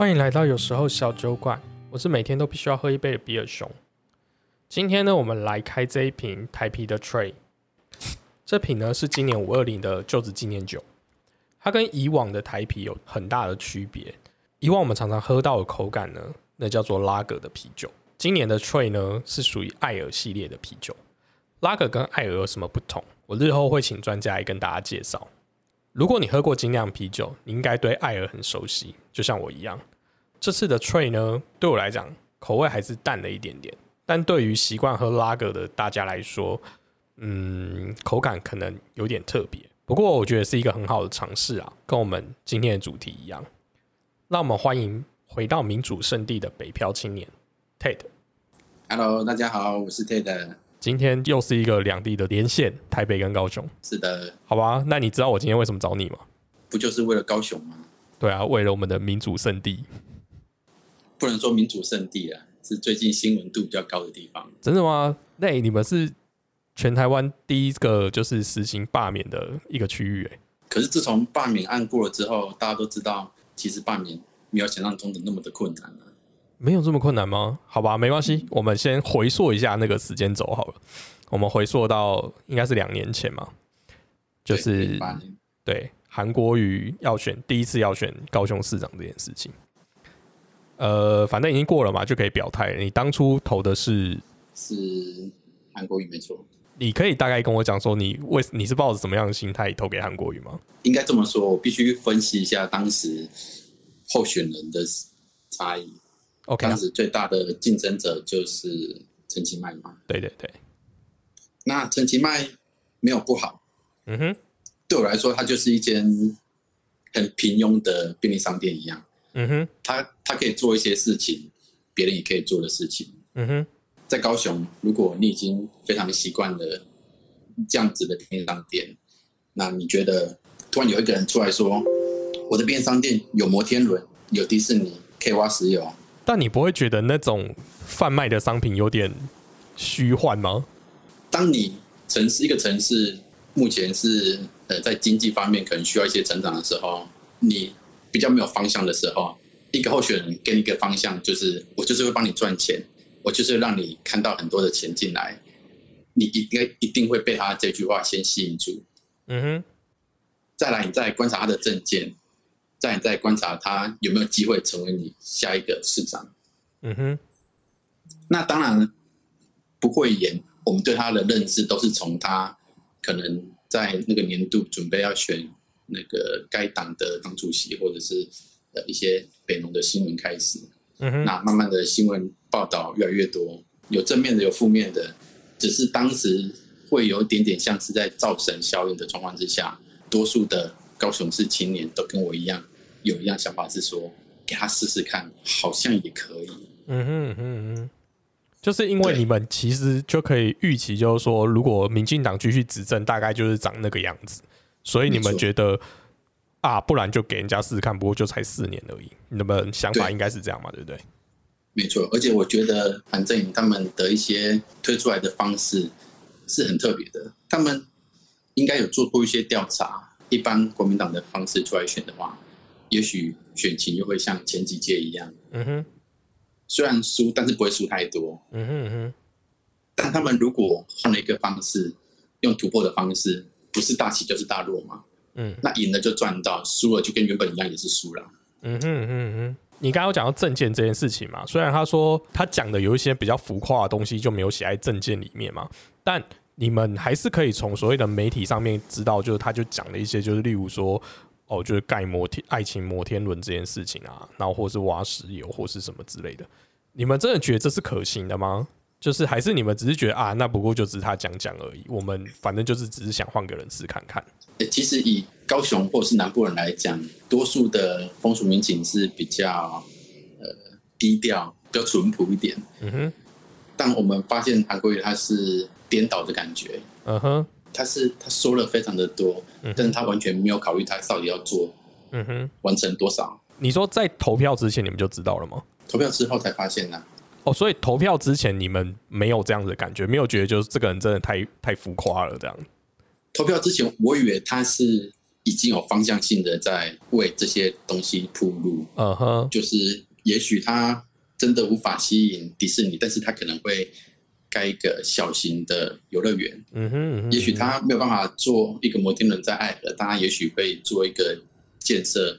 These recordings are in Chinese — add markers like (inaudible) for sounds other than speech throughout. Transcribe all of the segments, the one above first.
欢迎来到有时候小酒馆，我是每天都必须要喝一杯的比尔熊。今天呢，我们来开这一瓶台啤的 Tray。这瓶呢是今年五二零的旧址纪念酒，它跟以往的台啤有很大的区别。以往我们常常喝到的口感呢，那叫做拉格的啤酒。今年的 Tray 呢是属于艾尔系列的啤酒。拉格跟艾尔有什么不同？我日后会请专家来跟大家介绍。如果你喝过精酿啤酒，你应该对艾尔很熟悉，就像我一样。这次的 Tray 呢，对我来讲口味还是淡了一点点，但对于习惯喝拉格的大家来说，嗯，口感可能有点特别。不过我觉得是一个很好的尝试啊，跟我们今天的主题一样。让我们欢迎回到民主圣地的北漂青年 Ted。Hello，大家好，我是 Ted。今天又是一个两地的连线，台北跟高雄，是的，好吧？那你知道我今天为什么找你吗？不就是为了高雄吗？对啊，为了我们的民主圣地。不能说民主圣地啊，是最近新闻度比较高的地方。真的吗？那你们是全台湾第一个就是实行罢免的一个区域、欸，可是自从罢免案过了之后，大家都知道，其实罢免没有想象中的那么的困难了、没有这么困难吗？好吧，没关系，我们先回溯一下那个时间轴好了。我们回溯到应该是两年前嘛，就是对韩国瑜要选第一次要选高雄市长这件事情。呃，反正已经过了嘛，就可以表态。你当初投的是，是韩国瑜没错，你可以大概跟我讲说，你为你是抱着什么样的心态投给韩国瑜吗？应该这么说，我必须分析一下当时候选人的差异。当时最大的竞争者就是陈其迈嘛。对对对，那陈其迈没有不好，嗯哼，对我来说，它就是一间很平庸的便利商店一样。嗯哼，他他可以做一些事情，别人也可以做的事情。嗯哼，在高雄，如果你已经非常习惯了这样子的便利商店，那你觉得突然有一个人出来说，我的便利商店有摩天轮，有迪士尼，可以挖石油，但你不会觉得那种贩卖的商品有点虚幻吗？当你城市一个城市目前是呃在经济方面可能需要一些成长的时候，你比较没有方向的时候，一个候选人给你一个方向，就是我就是会帮你赚钱，我就是让你看到很多的钱进来，你应该一定会被他这句话先吸引住。嗯哼，再来，你再观察他的证件，再来再观察他有没有机会成为你下一个市长。嗯哼，那当然不会演，我们对他的认识都是从他可能在那个年度准备要选那个该党的党主席，或者是呃一些北农的新闻开始。嗯哼，那慢慢的新闻报道越来越多，有正面的，有负面的，只是当时会有一点点像是在造神效应的状况之下，多数的高雄市青年都跟我一样，有一样想法是说，给他试试看，好像也可以。嗯哼嗯哼嗯哼，就是因为你们其实就可以预期，就是说，如果民进党继续执政，大概就是长那个样子，所以你们觉得啊，不然就给人家试试看，不过就才四年而已，你们想法对应该是这样嘛，对不对？没错，而且我觉得韩正营他们的一些推出来的方式是很特别的，他们应该有做过一些调查。一般国民党的方式出来选的话，也许选情又会像前几届一样，嗯哼虽然输，但是不会输太多。嗯哼嗯哼，但他们如果换了一个方式，用突破的方式，不是大起就是大落嘛？嗯，那赢了就赚到，输了就跟原本一样，也是输了。嗯哼嗯哼嗯哼。你刚刚有讲到证件这件事情嘛？虽然他说他讲的有一些比较浮夸的东西就没有写在证件里面嘛，但你们还是可以从所谓的媒体上面知道，就是他就讲了一些，就是例如说，哦，就是盖摩天爱情摩天轮这件事情啊，然后或是挖石油或是什么之类的。你们真的觉得这是可行的吗？就是还是你们只是觉得啊，那不过就只是他讲讲而已，我们反正就是只是想换个人试看看。欸其实以高雄或者是南部人来讲，多数的风俗民情是比较呃低调、比较淳朴一点。嗯哼，但我们发现韩国瑜他是颠倒的感觉，嗯哼，他是他说了非常的多，但是他完全没有考虑他到底要做嗯哼。完成多少。你说在投票之前你们就知道了吗？投票之后才发现呢、哦，所以投票之前你们没有这样子的感觉，没有觉得就是这个人真的太太浮夸了这样。投票之前，我以为他是已经有方向性的在为这些东西铺路。嗯哼，就是也许他真的无法吸引迪士尼，但是他可能会盖一个小型的游乐园。嗯哼，嗯哼也许他没有办法做一个摩天轮在爱河，但他也许会做一个建设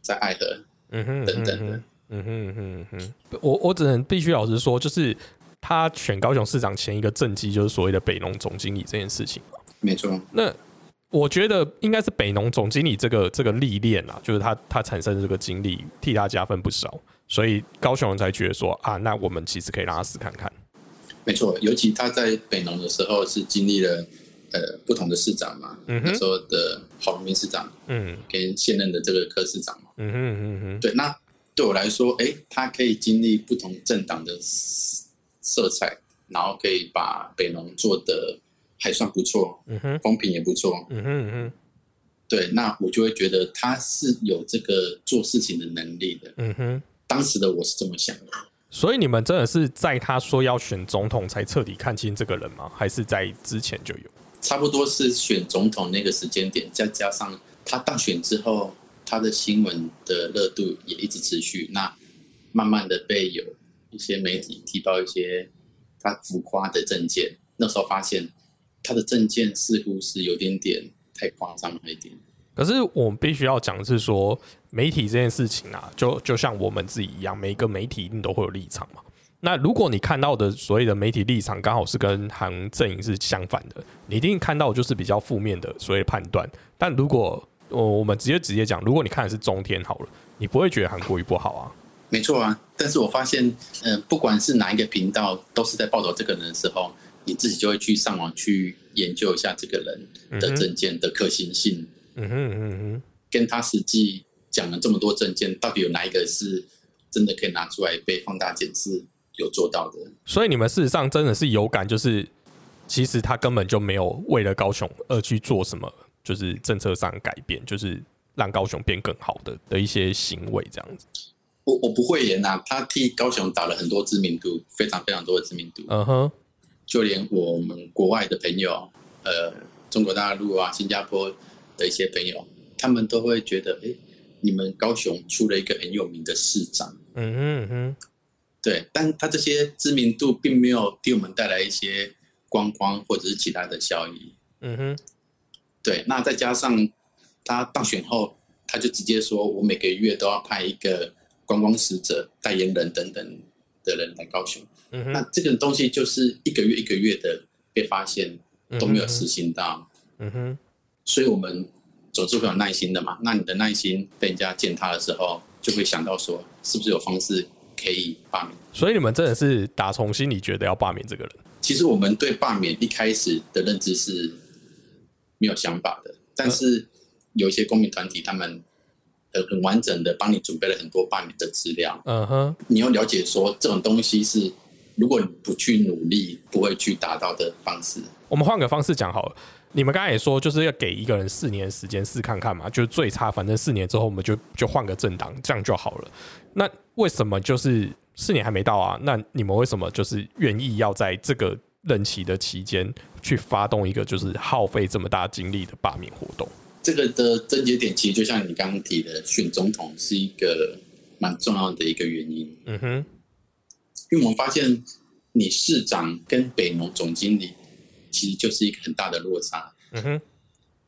在爱河。嗯哼等等的，嗯哼嗯哼嗯哼，我我只能必须老实说，就是他选高雄市长前一个政绩就是所谓的北农总经理这件事情。没错，那我觉得应该是北农总经理这个这个历练啊，就是他他产生的这个经历替他加分不少，所以高雄人才觉得说啊，那我们其实可以让他试看看。没错。尤其他在北农的时候是经历了呃不同的市长嘛，那时候的郝龙斌市长嗯跟现任的这个柯市长嘛。嗯哼嗯哼对，那对我来说，哎，他可以经历不同政党的色彩，然后可以把北农做的还算不错，嗯哼风评也不错。嗯哼嗯哼对，那我就会觉得他是有这个做事情的能力的。嗯哼。当时的我是这么想的。所以你们真的是在他说要选总统才彻底看清这个人吗？还是在之前就有？差不多是选总统那个时间点，再加上他当选之后，他的新闻的热度也一直持续。那慢慢的被有一些媒体提到一些他浮夸的证件，那时候发现他的证件似乎是有点点太夸张了一点。可是我们必须要讲的是说，媒体这件事情啊，就就像我们自己一样，每一个媒体一定都会有立场嘛。那如果你看到的所谓的媒体立场刚好是跟韩阵营是相反的，你一定看到就是比较负面的所谓判断。但如果我我们直接直接讲，如果你看的是中天好了，你不会觉得韩国瑜不好啊。没错啊，但是我发现，嗯、不管是哪一个频道，都是在报道这个人的时候，你自己就会去上网去研究一下这个人的证件的可行性，嗯哼嗯哼嗯跟他实际讲了这么多证件，到底有哪一个是真的可以拿出来被放大检视有做到的？所以你们事实上真的是有感，就是其实他根本就没有为了高雄而去做什么，就是政策上改变，就是让高雄变更好的的一些行为这样子。我我不会演呐、他替高雄打了很多知名度，非常非常多的知名度，嗯哼，就连我们国外的朋友，呃，中国大陆啊、新加坡的一些朋友，他们都会觉得，哎，你们高雄出了一个很有名的市长，嗯哼嗯哼，对，但他这些知名度并没有给我们带来一些观光或者是其他的效益，嗯哼，对，那再加上他当选后，他就直接说我每个月都要派一个观光使者、代言人等等的人来高雄。嗯哼，那这个东西就是一个月一个月的被发现，都没有实行到，嗯哼，所以我们总是会有耐心的嘛。那你的耐心被人家践踏的时候，就会想到说，是不是有方式可以罢免？所以你们真的是打从心里觉得要罢免这个人。其实我们对罢免一开始的认知是没有想法的，但是有一些公民团体他们呃很完整的帮你准备了很多罢免的资料，嗯哼，你要了解说这种东西是如果你不去努力不会去达到的方式。我们换个方式讲好了。你们刚才也说，就是要给一个人四年时间试看看嘛，就是最差，反正四年之后我们就就换个政党，这样就好了。那为什么就是四年还没到啊？那你们为什么就是愿意要在这个任期的期间去发动一个就是耗费这么大精力的罢免活动？这个的症结点其实就像你刚刚提的，选总统是一个蛮重要的一个原因，嗯哼，因为我们发现你市长跟北农总经理其实就是一个很大的落差。嗯哼，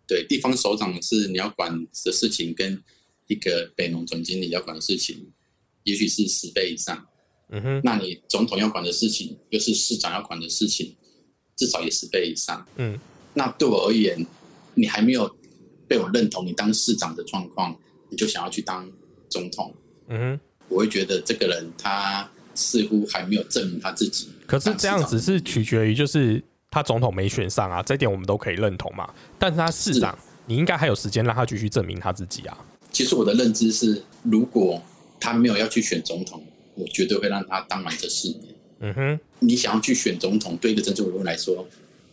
对，地方首长是你要管的事情，跟一个北农总经理要管的事情，也许是十倍以上。嗯哼，那你总统要管的事情，又是市长要管的事情，至少也十倍以上。嗯，那对我而言，你还没有被我认同你当市长的状况，你就想要去当总统，嗯哼。我会觉得这个人他似乎还没有证明他自己。可是这样子是取决于就是他总统没选上啊，这点我们都可以认同嘛。但是他市长，你应该还有时间让他继续证明他自己啊。其实我的认知是，如果他没有要去选总统，我绝对会让他当完这四年。嗯哼，你想要去选总统，对一个政治人物来说，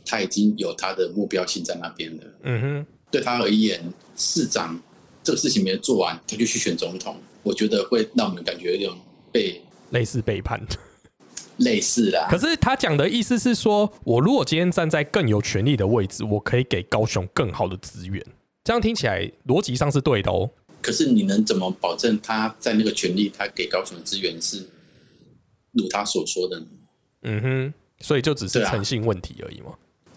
他已经有他的目标性在那边了。嗯哼，对他而言，市长这个事情没有做完，他就去选总统，我觉得会让我们感觉有点被类似背叛。类似啦。可是他讲的意思是说，我如果今天站在更有权力的位置，我可以给高雄更好的资源。这样听起来逻辑上是对的哦。可是你能怎么保证他在那个权利，他给高雄的资源是如他所说的呢？嗯哼，所以就只是诚信问题而已嘛。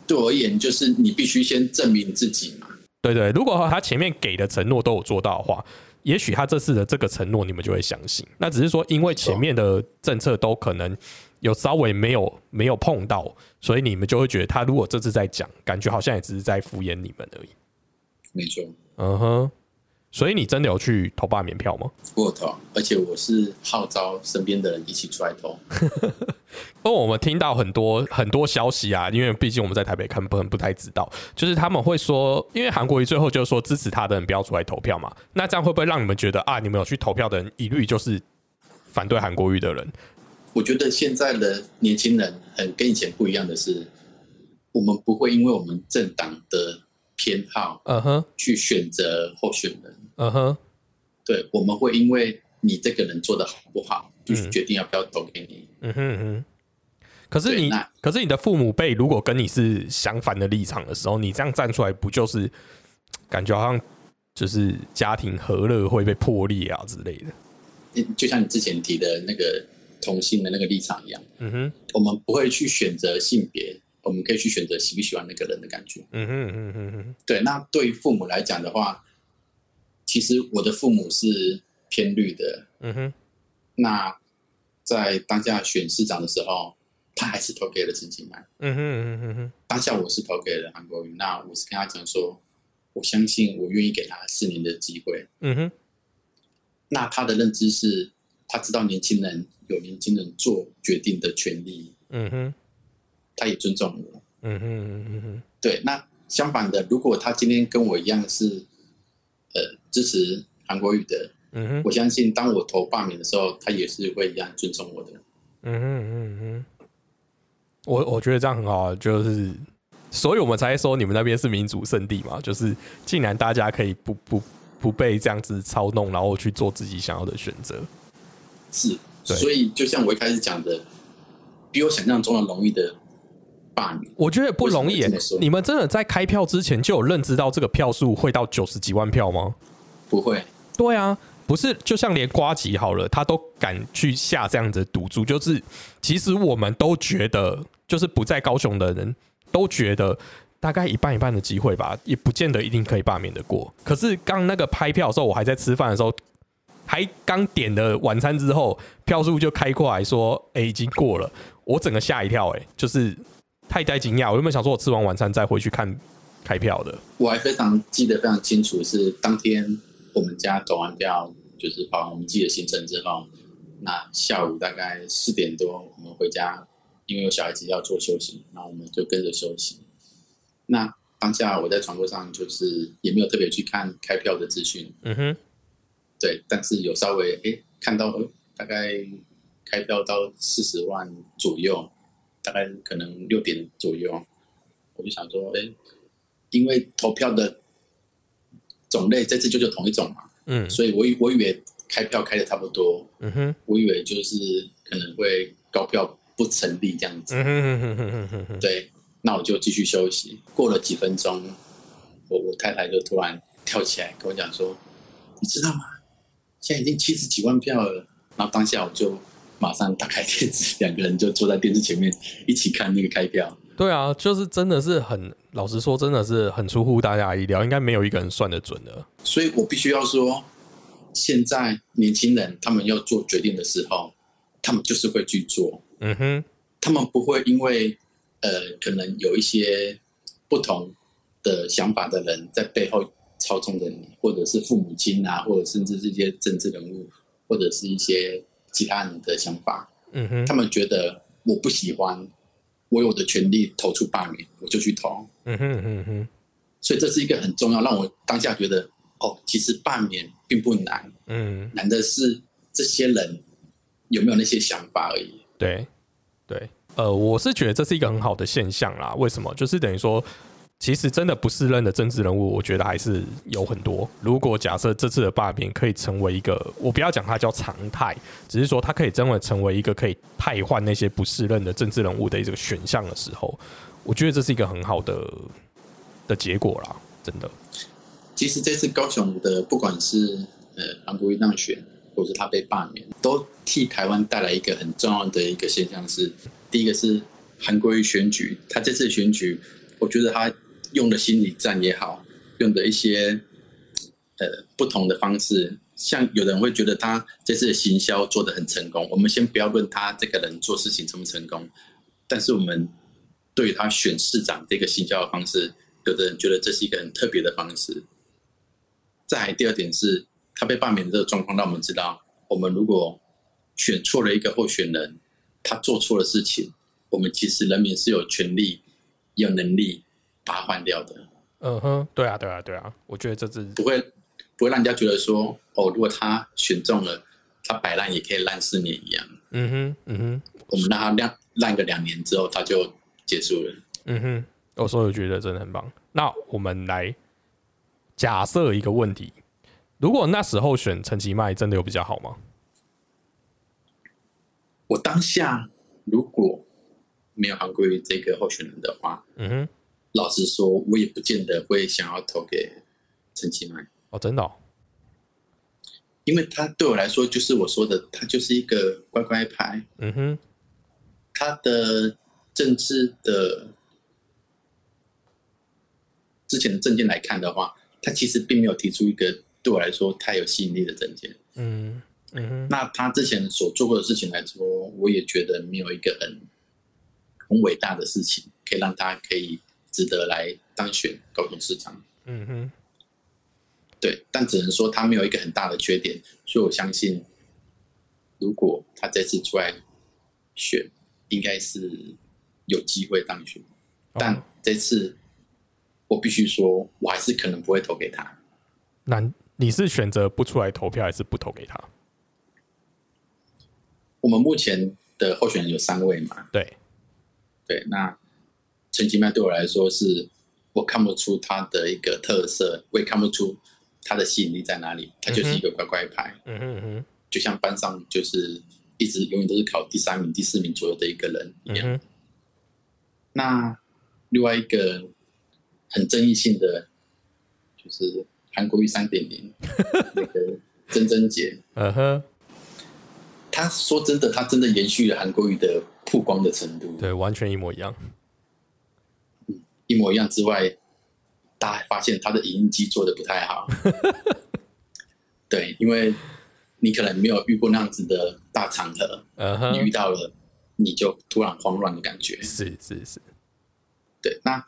对我而言，就是你必须先证明自己嘛。对对，如果他前面给的承诺都有做到的话，也许他这次的这个承诺你们就会相信。那只是说，因为前面的政策都可能有稍微没有没有碰到，所以你们就会觉得他如果这次在讲，感觉好像也只是在敷衍你们而已。没错，嗯哼，所以你真的有去投罢免票吗？我投，而且我是号召身边的人一起出来投。因 (laughs) 为我们听到很多很多消息啊，因为毕竟我们在台北看不不太知道，就是他们会说，因为韩国瑜最后就是说支持他的人不要出来投票嘛，那这样会不会让你们觉得啊，你们有去投票的人一律就是反对韩国瑜的人？我觉得现在的年轻人很跟以前不一样的是，我们不会因为我们政党的偏好嗯哼，去选择候选人，嗯哼，对，我们会因为你这个人做的好不好，就是决定要不要投给你。嗯哼嗯哼。可是你，可是你的父母辈如果跟你是相反的立场的时候，你这样站出来，不就是感觉好像就是家庭和乐会被破裂啊之类的？嗯就像你之前提的那个同性的那个立场一样，嗯哼，我们不会去选择性别，我们可以去选择喜不喜欢那个人的感觉。嗯哼嗯哼嗯哼，对，那对于父母来讲的话，其实我的父母是偏绿的，嗯哼，那在当下选市长的时候，他还是投给了陈其迈。嗯哼嗯哼嗯哼。当下我是投给了韩国瑜，那我是跟他讲说，我相信我愿意给他四年的机会。嗯哼，那他的认知是，他知道年轻人有年轻人做决定的权利，嗯哼，他也尊重我。嗯哼，嗯哼，嗯对，那相反的，如果他今天跟我一样是呃支持韩国语的，嗯哼，我相信当我投罢免的时候，他也是会一样尊重我的。嗯哼，嗯哼，我我觉得这样很好啊，就是，所以我们才说你们那边是民主圣地嘛，就是竟然大家可以不不不被这样子操弄，然后去做自己想要的选择。是，对所以就像我一开始讲的，比我想象中的容易的罢免。我觉得不容易。你们真的在开票之前就有认知到这个票数会到九十几万票吗？不会，对啊，不是，就像连瓜吉好了，他都敢去下这样子的赌注，就是其实我们都觉得，就是不在高雄的人都觉得大概一半一半的机会吧，也不见得一定可以罢免的过。可是刚那个拍票的时候，我还在吃饭的时候，还刚点了晚餐之后，票数就开过来说，哎、已经过了，我整个吓一跳、哎，就是太太惊讶。我原本想说我吃完晚餐再回去看开票的，我还非常记得非常清楚，是当天我们家走完票，就是跑完我们自己的行程之后，那下午大概四点多，我们回家，因为有小孩子要做休息，然后我们就跟着休息。那当下我在床桌上就是也没有特别去看开票的资讯，嗯哼，对，但是有稍微诶看到呃大概开票到四十万左右，大概可能六点左右，我就想说，诶，因为投票的种类这次就就同一种嘛，嗯所以我以我以为开票开的差不多，嗯哼，我以为就是可能会高票不成立这样子，嗯哼哼哼哼哼，对，那我就继续休息。过了几分钟，我我太太就突然跳起来跟我讲说：“你知道吗？现在已经七十几万票了。”然后当下我就马上打开电视，两个人就坐在电视前面一起看那个开票。对啊，就是真的是很，老实说，真的是很出乎大家意料，应该没有一个人算得准的。所以我必须要说，现在年轻人他们要做决定的时候，他们就是会去做，嗯哼，他们不会因为呃可能有一些不同的想法的人在背后操纵着你，或者是父母亲啊，或者甚至是一些政治人物，或者是一些其他人的想法，嗯哼，他们觉得我不喜欢，我有的权利投出罢免，我就去投。嗯哼嗯哼，所以这是一个很重要，让我当下觉得，哦，其实罢免并不难，嗯，难的是这些人有没有那些想法而已。对对，呃，我是觉得这是一个很好的现象啦。为什么？就是等于说，其实真的不适任的政治人物，我觉得还是有很多。如果假设这次的罢免可以成为一个，我不要讲它叫常态，只是说它可以真的成为一个可以汰换那些不适任的政治人物的一个选项的时候，我觉得这是一个很好的的结果啦，真的。其实这次高雄的不管是呃韩国瑜当选，或者他被罢免，都替台湾带来一个很重要的一个现象是，第一个是韩国瑜选举，他这次选举，我觉得他用的心理战也好，用的一些呃不同的方式，像有人会觉得他这次的行销做得很成功，我们先不要论他这个人做事情成不成功，但是我们对他选市长这个行销的方式，有的人觉得这是一个很特别的方式。再来第二点是，他被罢免的这个状况，让我们知道，我们如果选错了一个候选人，他做错了事情，我们其实人民是有权利、有能力把它换掉的。嗯哼，对啊，对啊，对啊，我觉得这是不会不会让人家觉得说，哦，如果他选中了，他摆烂也可以烂四年一样。嗯哼，嗯哼，我们让他烂烂个两年之后，他就结束了。嗯哼，我所以我觉得真的很棒。那我们来假设一个问题：如果那时候选陈其迈，真的有比较好吗？我当下如果没有韩国瑜这个候选人的话，嗯哼，老实说，我也不见得会想要投给陈其迈，哦，真的、哦，因为他对我来说就是我说的，他就是一个乖乖牌，嗯哼，他的政治的之前的证件来看的话，他其实并没有提出一个对我来说太有吸引力的证件。嗯嗯哼，那他之前所做过的事情来说，我也觉得没有一个很很伟大的事情，可以让他可以值得来当选高雄市长。嗯哼，对，但只能说他没有一个很大的缺点，所以我相信，如果他这次出来选，应该是有机会当选。但哦这次我必须说，我还是可能不会投给他。那你是选择不出来投票，还是不投给他？我们目前的候选人有三位嘛？对，对，那陈其迈对我来说是，我看不出他的一个特色，我也看不出他的吸引力在哪里。他就是一个乖乖牌，嗯哼嗯哼就像班上就是一直永远都是考第三名、第四名左右的一个人一样。嗯，那另外一个很争议性的，就是韩国瑜三点零 (laughs) 那个曾贞杰，(laughs) 嗯哼，他说真的，他真的延续了韩国瑜的曝光的程度，对，完全一模一样。一模一样之外，大家还发现他的影音机做的不太好。(laughs) 对，因为你可能没有遇过那样子的大场合，嗯你遇，到了，你就突然慌乱的感觉。是是是，对，那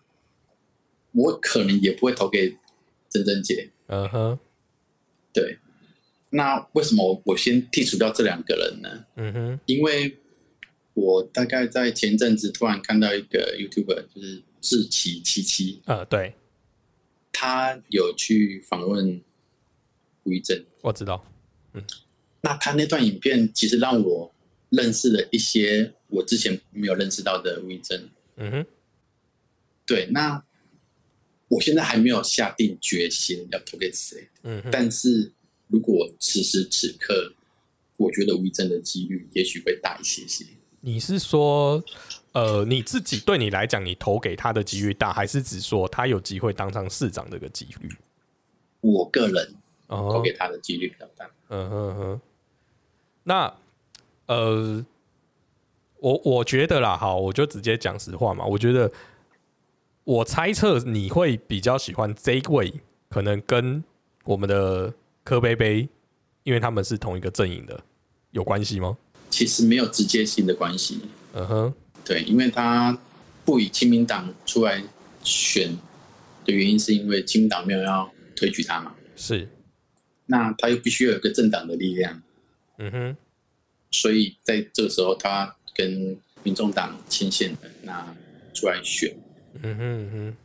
我可能也不会投给珍珍姐。嗯哼，对，那为什么我我先剔除掉这两个人呢？嗯哼，因为我大概在前阵子突然看到一个 YouTuber，就是志奇七七，呃，对，他有去访问吴宇正。我知道。那他那段影片其实让我认识了一些我之前没有认识到的吴宇正。嗯哼，对，那我现在还没有下定决心要投给谁，嗯，但是如果此时此刻，我觉得吴宇正的几率也许会大一些些。你是说，呃，你自己对你来讲，你投给他的几率大，还是只说他有机会当上市长这个几率？我个人投哦给，他的几率比较大。嗯哼哼。那，呃，我我觉得啦，好，我就直接讲实话嘛。我觉得，我猜测你会比较喜欢这一位，可能跟我们的柯贝贝，因为他们是同一个阵营的，有关系吗？其实没有直接性的关系，嗯哼，对，因为他不以亲民党出来选的原因，是因为亲民党没有要推举他嘛，是，那他又必须要有一个政党的力量，嗯哼，所以在这个时候，他跟民众党牵线的，那出来选，嗯哼嗯哼。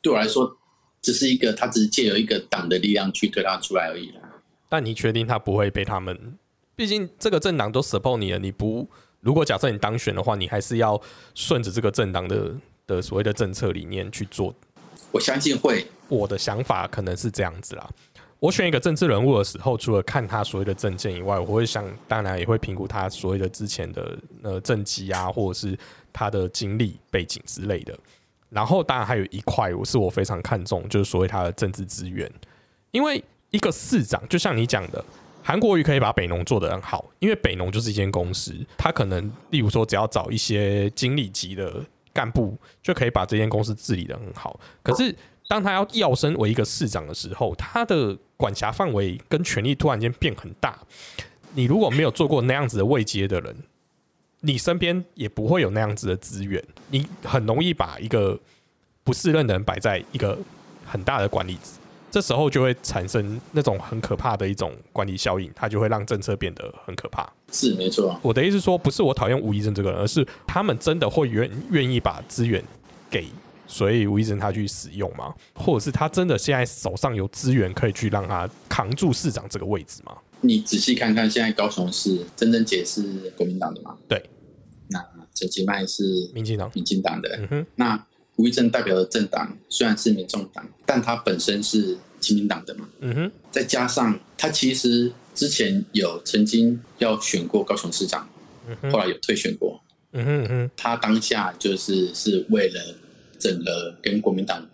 对我来说，只是一个他只是借由一个党的力量去推他出来而已啦。但你确定他不会被他们？毕竟这个政党都 support 你了，你不如果假设你当选的话，你还是要顺着这个政党的的所谓的政策理念去做。我相信会，我的想法可能是这样子啦。我选一个政治人物的时候，除了看他所谓的政见以外，我会想，当然也会评估他所谓的之前的呃政绩啊，或者是他的经历背景之类的。然后，当然还有一块，我是我非常看重，就是所谓他的政治资源。因为一个市长，就像你讲的，韩国瑜可以把北农做得很好，因为北农就是一间公司，他可能例如说只要找一些经理级的干部，就可以把这间公司治理得很好。可是当他要要升为一个市长的时候，他的管辖范围跟权力突然间变很大。你如果没有做过那样子的位阶的人，你身边也不会有那样子的资源，你很容易把一个不适任的人摆在一个很大的管理，这时候就会产生那种很可怕的一种管理效应，它就会让政策变得很可怕。是没错，我的意思说，不是我讨厌吴医生这个人，而是他们真的会愿愿意把资源给所以吴医生他去使用吗？或者是他真的现在手上有资源可以去让他扛住市长这个位置吗？你仔细看看，现在高雄市曾曾姐是国民党的吗？对。那陈其迈是民进党，民进党的。嗯哼。那吴怡正代表的政党虽然是民众党，但他本身是亲民党的嘛？嗯哼。再加上他其实之前有曾经要选过高雄市长，后来有退选过。嗯哼哼。他当下就是是为了整个跟国民党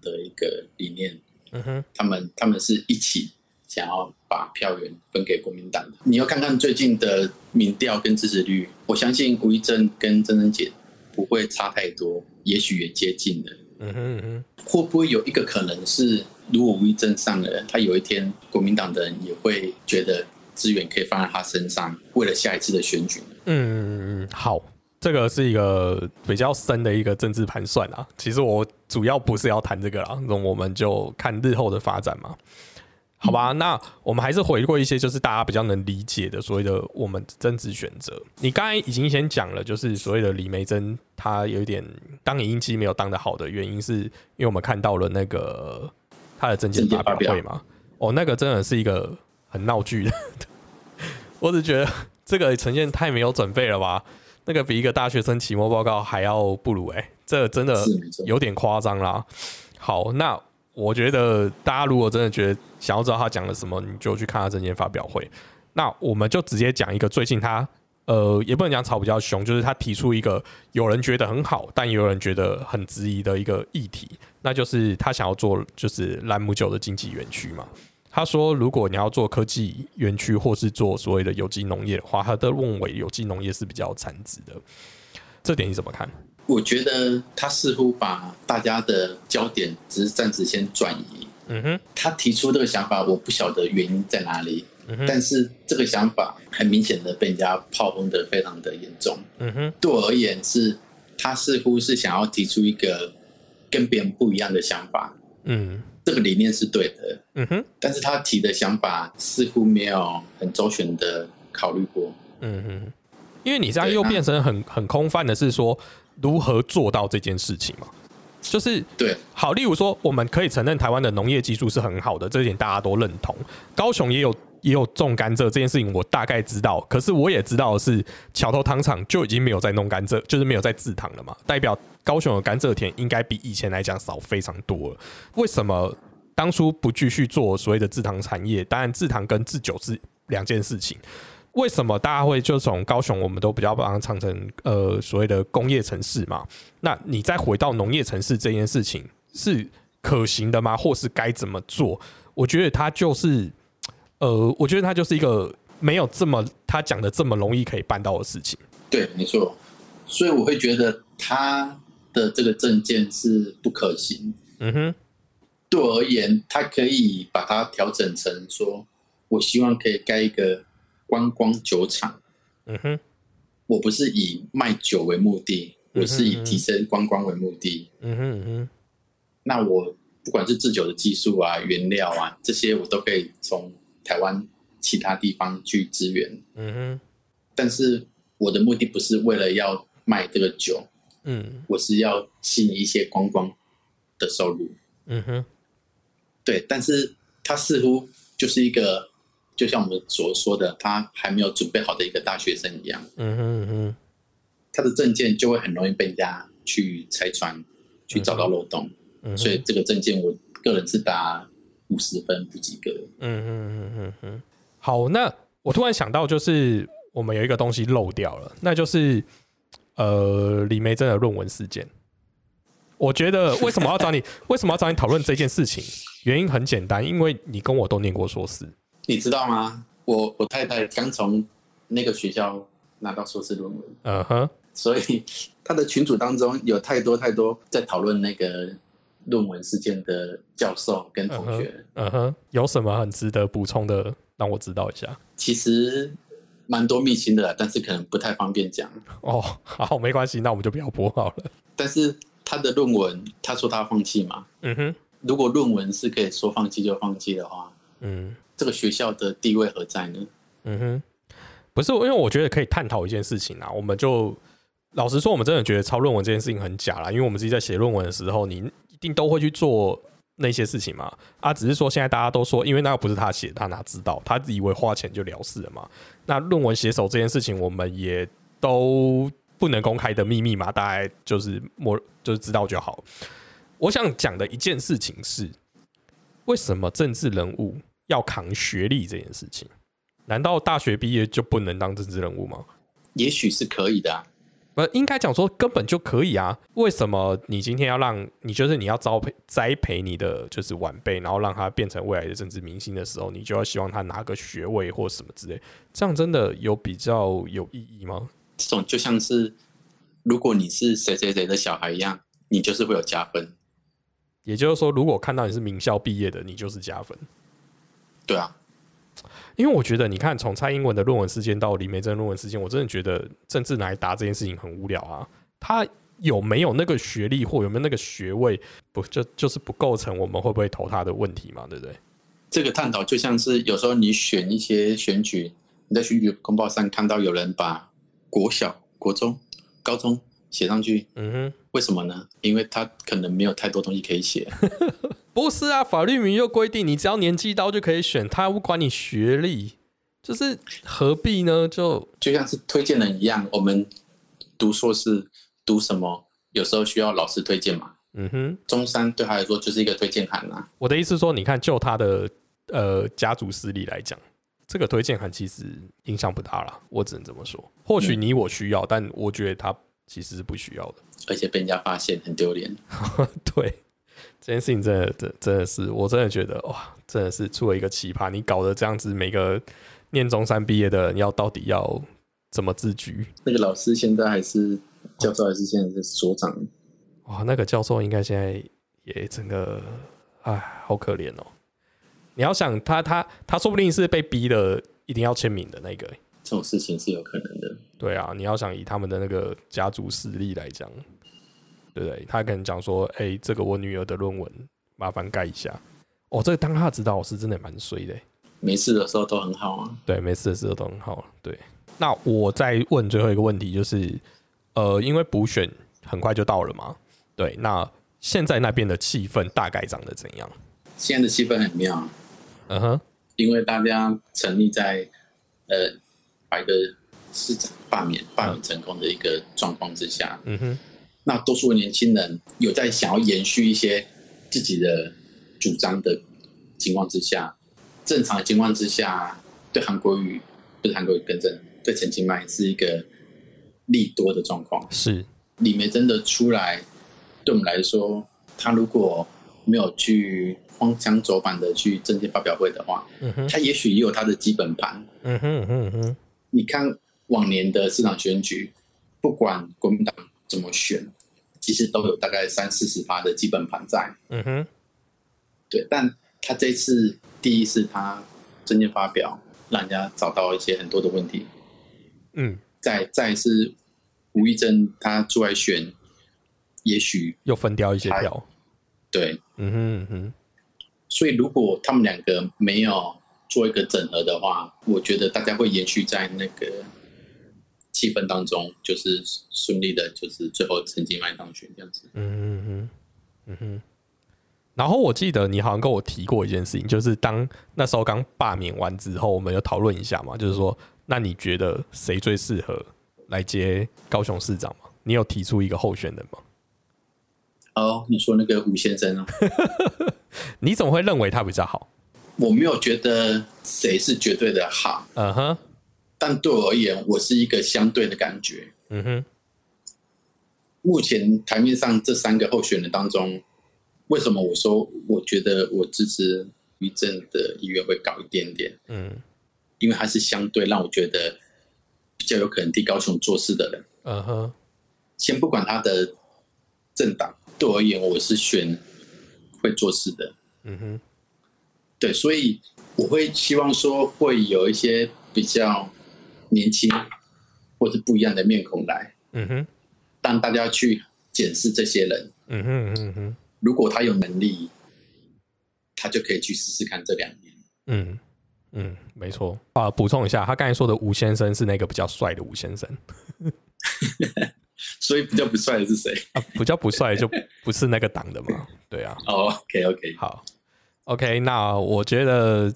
的一个理念。嗯哼。他们他们是一起。想要把票源分给国民党的，你要看看最近的民调跟支持率，我相信吴怡正跟曾曾姐不会差太多，也许也接近了。嗯哼嗯哼，会不会有一个可能是，如果吴怡正上了，他有一天国民党的人也会觉得资源可以放在他身上，为了下一次的选举？嗯，好，这个是一个比较深的一个政治盘算啊。其实我主要不是要谈这个啦，那我们就看日后的发展嘛。好吧，那我们还是回过一些，就是大家比较能理解的所谓的我们政治选择。你刚才已经先讲了，就是所谓的李梅珍，她有一点当影音机没有当的好的原因，是因为我们看到了那个她的证件发表会嘛。哦，那个真的是一个很闹剧的，我只觉得这个呈现太没有准备了吧？那个比一个大学生期末报告还要不如哎，这真的有点夸张啦。好，那。我觉得大家如果真的觉得想要知道他讲了什么，你就去看他证件发表会。那我们就直接讲一个最近他呃，也不能讲吵比较凶，就是他提出一个有人觉得很好，但也有人觉得很质疑的一个议题，那就是他想要做就是兰姆酒的经济园区嘛。他说，如果你要做科技园区或是做所谓的有机农业的话，他都认为有机农业是比较产值的。这点你怎么看？我觉得他似乎把大家的焦点只是暂时先转移。嗯哼，他提出这个想法，我不晓得原因在哪里。嗯哼，但是这个想法很明显的被人家炮轰的非常的严重。嗯哼，对我而言是，他似乎是想要提出一个跟别人不一样的想法。嗯，这个理念是对的。嗯哼，但是他提的想法似乎没有很周全的考虑过。嗯哼，因为你这样又变成很很空泛的是说。如何做到这件事情嘛？就是对好，例如说，我们可以承认台湾的农业技术是很好的，这一点大家都认同。高雄也有也有种甘蔗这件事情，我大概知道。可是我也知道的是，桥头糖厂就已经没有在弄甘蔗，就是没有在制糖了嘛。代表高雄的甘蔗田应该比以前来讲少非常多了。为什么当初不继续做所谓的制糖产业？当然，制糖跟制酒是两件事情。为什么大家会就从高雄，我们都比较把它唱成呃所谓的工业城市嘛？那你再回到农业城市这件事情是可行的吗？或是该怎么做？我觉得它就是呃，我觉得它就是一个没有这么他讲的这么容易可以办到的事情。对，没错。所以我会觉得他的这个证件是不可行。嗯哼，对我而言，他可以把它调整成说，我希望可以盖一个。观光酒厂，嗯哼，我不是以卖酒为目的，我是以提升观光为目的，嗯哼嗯哼。那我不管是制酒的技术啊、原料啊这些，我都可以从台湾其他地方去支援，嗯哼。但是我的目的不是为了要卖这个酒，嗯，我是要吸引一些观光的收入，嗯哼。对，但是它似乎就是一个。就像我们所说的，他还没有准备好的一个大学生一样，嗯哼哼，他的证件就会很容易被人家去拆穿，去找到漏洞，嗯所以这个证件我个人是打五十分不及格。嗯嗯嗯嗯嗯。好，那我突然想到，就是我们有一个东西漏掉了，那就是呃李梅珍的论文事件。我觉得为什么要找你？(laughs) 为什么要找你讨论这件事情？原因很简单，因为你跟我都念过硕士。你知道吗？我我太太刚从那个学校拿到硕士论文，嗯哼，所以他的群组当中有太多太多在讨论那个论文事件的教授跟同学。嗯哼，有什么很值得补充的，让我知道一下。其实蛮多秘辛的啦，但是可能不太方便讲。哦，好，没关系，那我们就不要播好了。但是他的论文，他说他放弃嘛？嗯哼，如果论文是可以说放弃就放弃的话，嗯这个学校的地位何在呢？嗯哼，不是，因为我觉得可以探讨一件事情啊，我们就老实说，我们真的觉得抄论文这件事情很假啦，因为我们自己在写论文的时候，你一定都会去做那些事情嘛。啊，只是说现在大家都说，因为那个不是他写，他哪知道？他以为花钱就了事了嘛。那论文写手这件事情，我们也都不能公开的秘密嘛，大概就是默就是知道就好。我想讲的一件事情是，为什么政治人物要扛学历这件事情？难道大学毕业就不能当政治人物吗？也许是可以的、啊。不，应该讲说根本就可以啊！为什么你今天要让你就是你要栽培栽培你的就是晚辈，然后让他变成未来的政治明星的时候，你就要希望他拿个学位或什么之类，这样真的有比较有意义吗？这种就像是，如果你是谁谁谁的小孩一样，你就是会有加分。也就是说，如果看到你是名校毕业的，你就是加分。对啊，因为我觉得，你看从蔡英文的论文事件到李梅珍论文事件，我真的觉得政治拿来答这件事情很无聊啊。他有没有那个学历或有没有那个学位，不就就是不构成我们会不会投他的问题嘛？对不对？这个探讨就像是有时候你选一些选举，你在选举公报上看到有人把国小、国中、高中写上去，嗯哼。为什么呢？因为他可能没有太多东西可以写。(laughs) 不是啊，法律明就规定你只要年纪到就可以选，他不管你学历，就是何必呢？就就像是推荐人一样，我们读硕士读什么，有时候需要老师推荐嘛。嗯哼，中山对他来说就是一个推荐函啊。我的意思说，你看就他的呃家族势力来讲，这个推荐函其实影响不大啦，我只能这么说。或许你我需要，但我觉得他其实是不需要的。而且被人家发现很丢脸。(laughs) 对，这件事情真的真真的是，我真的觉得哇，真的是出了一个奇葩。你搞得这样子，每个念中山毕业的人要到底要怎么自居？那个老师现在还是教授，还是现在是所长？哇，那个教授应该现在也整个，哎，好可怜哦。你要想他他他说不定是被逼的，一定要签名的那个。这种事情是有可能的。对啊，你要想以他们的那个家族实力来讲，对不对？他可能讲说：“哎、这个我女儿的论文，麻烦盖一下。”哦，这个当他的指导老师真的蛮衰的。没事的时候都很好啊。对，没事的时候都很好。对，那我再问最后一个问题，就是呃，因为补选很快就到了嘛，对，那现在那边的气氛大概长得怎样？现在的气氛很妙，嗯哼，因为大家成立在呃把一个市长罢免罢免成功的一个状况之下，嗯哼，那多数的年轻人有在想要延续一些自己的主张的情况之下，正常的情况之下，对韩国瑜不是韩国瑜更正，对陈其迈是一个利多的状况。是，李梅真的出来，对我们来说，他如果没有去荒腔走板的去政见发表会的话，嗯，他也许也有他的基本盘。嗯哼，嗯哼，你看往年的市长选举，不管国民党怎么选，其实都有大概三四十趴的基本盘在。嗯哼，对，但他这次第一次他政见发表，让人家找到一些很多的问题。嗯，再再是吴益珍他出来选，也许又分掉一些票。对，嗯哼，嗯哼，所以如果他们两个没有做一个整合的话，我觉得大家会延续在那个气氛当中，就是顺利的，就是最后陈金麦当选这样子。嗯哼，嗯哼，嗯哼。然后我记得你好像跟我提过一件事情，就是当那时候刚罢免完之后，我们有讨论一下嘛，就是说，那你觉得谁最适合来接高雄市长吗？你有提出一个候选人吗？哦，你说那个吴先生啊，(laughs) 你怎么会认为他比较好？我没有觉得谁是绝对的好，嗯哼，但对我而言，我是一个相对的感觉。嗯哼，目前台面上这三个候选人当中，为什么我说我觉得我支持于正的意愿会高一点点？嗯因为他是相对让我觉得比较有可能替高雄做事的人。嗯哼先不管他的政党，对我而言，我是选会做事的。嗯哼对，所以我会希望说会有一些比较年轻或是不一样的面孔来，嗯哼让大家去检视这些人。嗯哼嗯哼如果他有能力，他就可以去试试看这两年。嗯嗯，没错啊。补充一下，他刚才说的吴先生是那个比较帅的吴先生 (laughs) 所以比较不帅的是谁？啊，比较不帅就不是那个党的嘛。对啊，哦，OK OK，好，OK，那我觉得，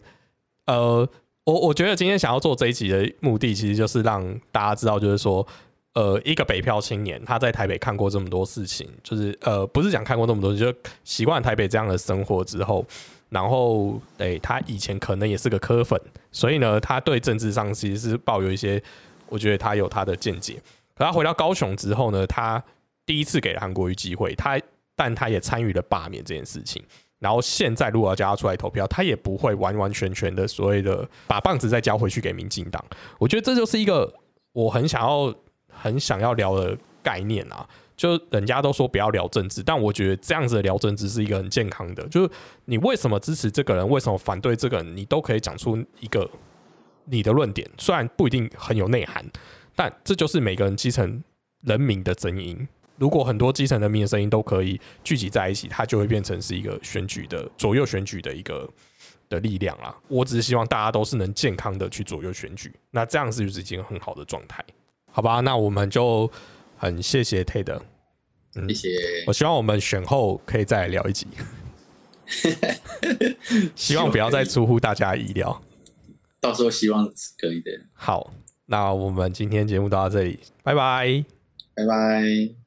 呃，我我觉得今天想要做这一集的目的，其实就是让大家知道，就是说，呃，一个北漂青年他在台北看过这么多事情，就是呃，不是讲看过那么多，就习惯台北这样的生活之后，然后，对他以前可能也是个科粉，所以呢，他对政治上其实是抱有一些，我觉得他有他的见解。可他回到高雄之后呢，他第一次给了韩国瑜机会，他但他也参与了罢免这件事情。然后现在如果要叫他出来投票，他也不会完完全全的所谓的把棒子再交回去给民进党。我觉得这就是一个我很想要很想要聊的概念啊。就人家都说不要聊政治，但我觉得这样子聊政治是一个很健康的。就是你为什么支持这个人，为什么反对这个人，你都可以讲出一个你的论点，虽然不一定很有内涵，但这就是每个人基层人民的声音。如果很多基层人民的声音都可以聚集在一起，它就会变成是一个选举的左右选举的一个的力量啦。我只是希望大家都是能健康的去左右选举，那这样是就是已经很好的状态，好吧？那我们就很谢谢 Ted，谢谢。我希望我们选后可以再来聊一集，(laughs) 希望不要再出乎大家意料。到时候希望是可以的。好，那我们今天节目到这里，拜拜。拜拜。